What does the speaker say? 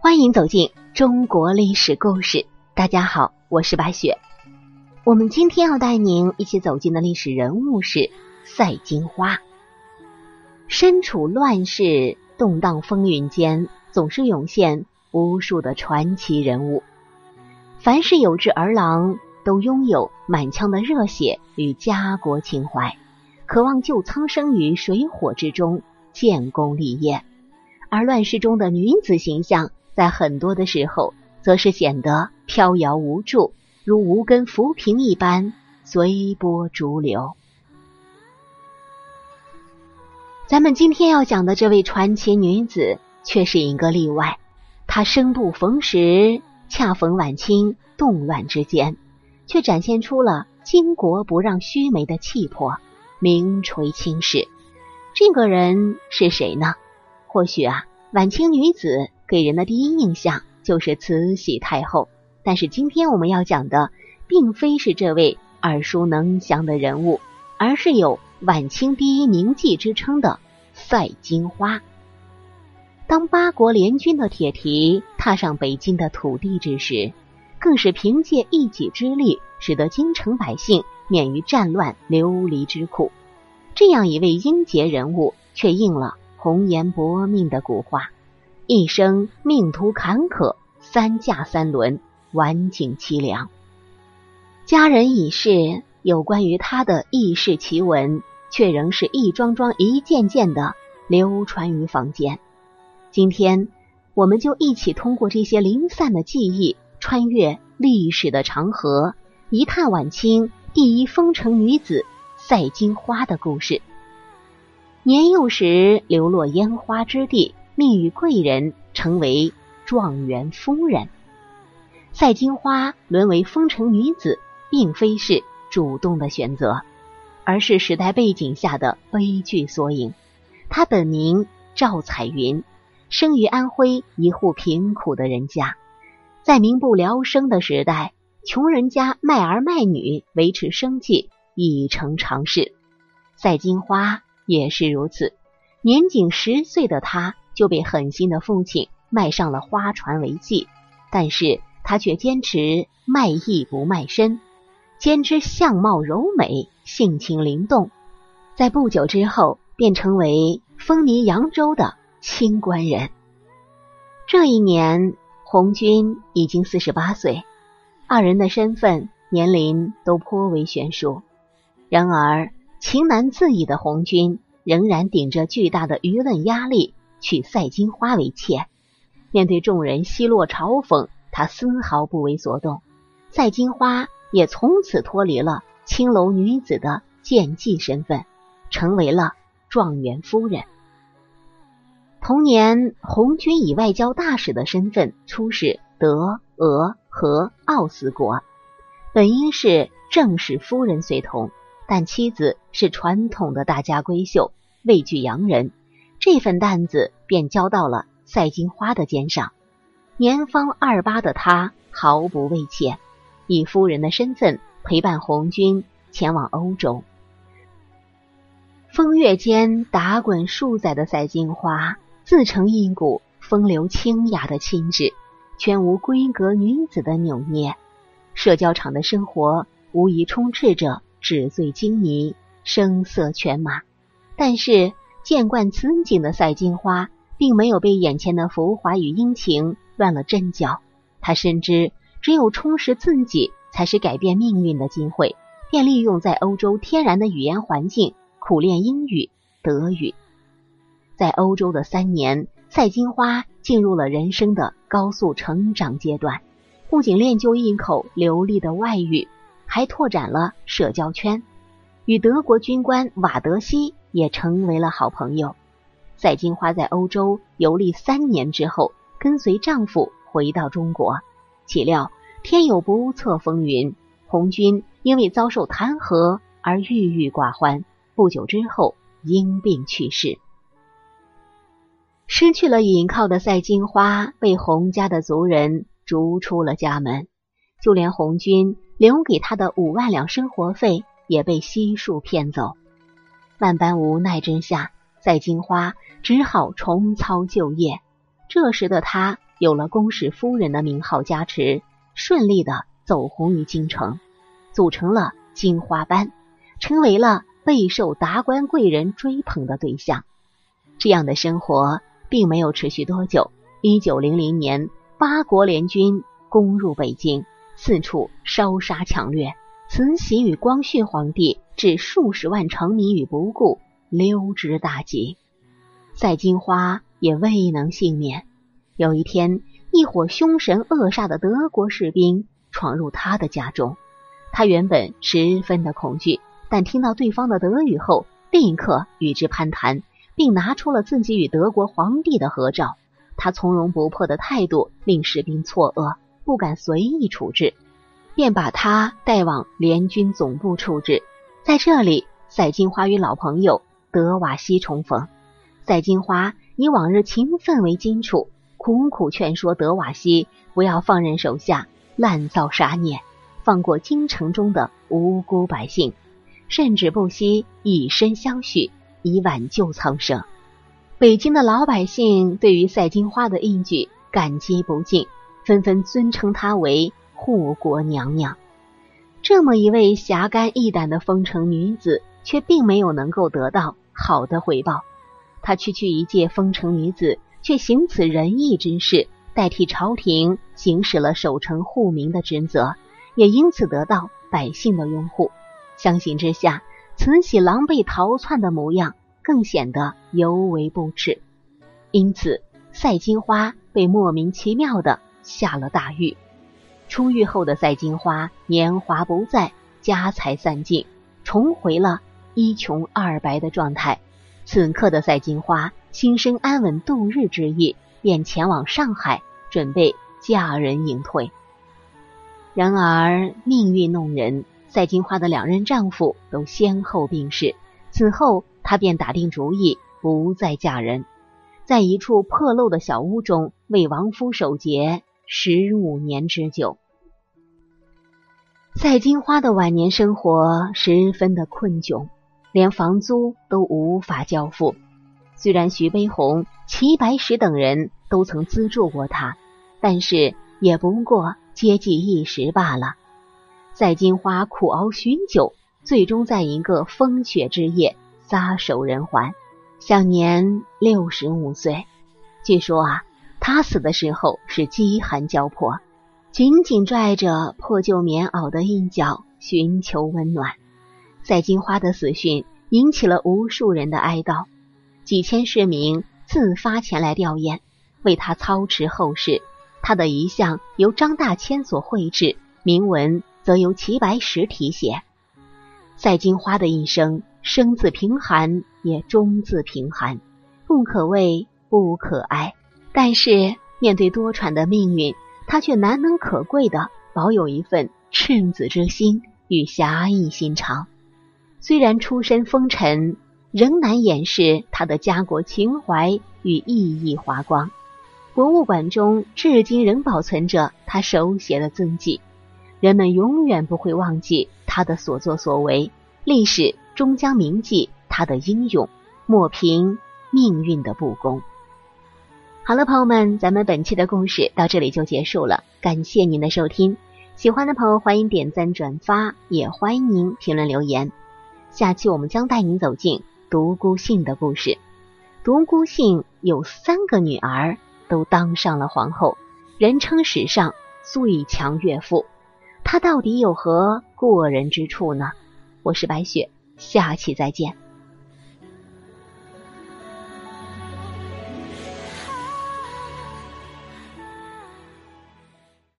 欢迎走进中国历史故事。大家好，我是白雪。我们今天要带您一起走进的历史人物是赛金花。身处乱世动荡风云间，总是涌现无数的传奇人物。凡是有志儿郎，都拥有满腔的热血与家国情怀，渴望救苍生于水火之中，建功立业。而乱世中的女子形象，在很多的时候，则是显得飘摇无助，如无根浮萍一般，随波逐流。咱们今天要讲的这位传奇女子，却是一个例外。她生不逢时，恰逢晚清动乱之间，却展现出了巾帼不让须眉的气魄，名垂青史。这个人是谁呢？或许啊，晚清女子。给人的第一印象就是慈禧太后，但是今天我们要讲的，并非是这位耳熟能详的人物，而是有晚清第一名妓之称的赛金花。当八国联军的铁蹄踏上北京的土地之时，更是凭借一己之力，使得京城百姓免于战乱流离之苦。这样一位英杰人物，却应了“红颜薄命”的古话。一生命途坎坷，三驾三轮，晚景凄凉。佳人已逝，有关于他的轶事奇闻，却仍是一桩桩、一件件的流传于坊间。今天，我们就一起通过这些零散的记忆，穿越历史的长河，一探晚清第一风尘女子赛金花的故事。年幼时流落烟花之地。命遇贵人，成为状元夫人。赛金花沦为风尘女子，并非是主动的选择，而是时代背景下的悲剧缩影。她本名赵彩云，生于安徽一户贫苦的人家。在民不聊生的时代，穷人家卖儿卖女维持生计已成常事。赛金花也是如此。年仅十岁的她。就被狠心的父亲卖上了花船为妓，但是她却坚持卖艺不卖身，坚持相貌柔美、性情灵动，在不久之后便成为风靡扬州的清官人。这一年，红军已经四十八岁，二人的身份、年龄都颇为悬殊。然而，情难自已的红军仍然顶着巨大的舆论压力。娶赛金花为妾，面对众人奚落嘲讽，他丝毫不为所动。赛金花也从此脱离了青楼女子的贱妓身份，成为了状元夫人。同年，红军以外交大使的身份出使德、俄、和、奥四国，本应是正式夫人随同，但妻子是传统的大家闺秀，畏惧洋人。这份担子便交到了赛金花的肩上。年方二八的她毫不畏怯，以夫人的身份陪伴红军前往欧洲。风月间打滚数载的赛金花，自成一股风流清雅的气质，全无闺阁女子的扭捏。社交场的生活无疑充斥着纸醉金迷、声色犬马，但是。见惯此景的赛金花，并没有被眼前的浮华与殷勤乱了阵脚。他深知，只有充实自己，才是改变命运的机会，便利用在欧洲天然的语言环境，苦练英语、德语。在欧洲的三年，赛金花进入了人生的高速成长阶段，不仅练就一口流利的外语，还拓展了社交圈，与德国军官瓦德西。也成为了好朋友。赛金花在欧洲游历三年之后，跟随丈夫回到中国。岂料天有不测风云，红军因为遭受弹劾而郁郁寡欢。不久之后，因病去世。失去了倚靠的赛金花被洪家的族人逐出了家门，就连红军留给他的五万两生活费也被悉数骗走。万般无奈之下，赛金花只好重操旧业。这时的她有了宫使夫人的名号加持，顺利的走红于京城，组成了金花班，成为了备受达官贵人追捧的对象。这样的生活并没有持续多久。一九零零年，八国联军攻入北京，四处烧杀抢掠，慈禧与光绪皇帝置数十万城民于不顾，溜之大吉。赛金花也未能幸免。有一天，一伙凶神恶煞的德国士兵闯入他的家中，他原本十分的恐惧，但听到对方的德语后，立刻与之攀谈。并拿出了自己与德国皇帝的合照，他从容不迫的态度令士兵错愕，不敢随意处置，便把他带往联军总部处置。在这里，赛金花与老朋友德瓦西重逢。赛金花以往日情分为基础，苦苦劝说德瓦西不要放任手下滥造杀孽，放过京城中的无辜百姓，甚至不惜以身相许。以挽救苍生。北京的老百姓对于赛金花的义举感激不尽，纷纷尊称她为护国娘娘。这么一位侠肝义胆的丰城女子，却并没有能够得到好的回报。她区区一介丰城女子，却行此仁义之事，代替朝廷行使了守城护民的职责，也因此得到百姓的拥护。相形之下，慈禧狼狈逃窜的模样，更显得尤为不耻。因此，赛金花被莫名其妙的下了大狱。出狱后的赛金花年华不再，家财散尽，重回了一穷二白的状态。此刻的赛金花心生安稳度日之意，便前往上海，准备嫁人隐退。然而，命运弄人。赛金花的两任丈夫都先后病逝，此后她便打定主意不再嫁人，在一处破漏的小屋中为亡夫守节十五年之久。赛金花的晚年生活十分的困窘，连房租都无法交付。虽然徐悲鸿、齐白石等人都曾资助过她，但是也不过接济一时罢了。赛金花苦熬许久，最终在一个风雪之夜撒手人寰，享年六十五岁。据说啊，他死的时候是饥寒交迫，紧紧拽着破旧棉袄的一角寻求温暖。赛金花的死讯引起了无数人的哀悼，几千市民自发前来吊唁，为他操持后事。他的遗像由张大千所绘制，铭文。则由齐白石题写。赛金花的一生，生自贫寒，也终自贫寒，不可谓不可哀。但是面对多舛的命运，他却难能可贵的保有一份赤子之心与侠义心肠。虽然出身风尘，仍难掩饰他的家国情怀与熠熠华光。博物馆中至今仍保存着他手写的字迹。人们永远不会忘记他的所作所为，历史终将铭记他的英勇，抹平命运的不公。好了，朋友们，咱们本期的故事到这里就结束了，感谢您的收听。喜欢的朋友欢迎点赞转发，也欢迎您评论留言。下期我们将带您走进独孤信的故事。独孤信有三个女儿，都当上了皇后，人称史上最强岳父。他到底有何过人之处呢？我是白雪，下期再见。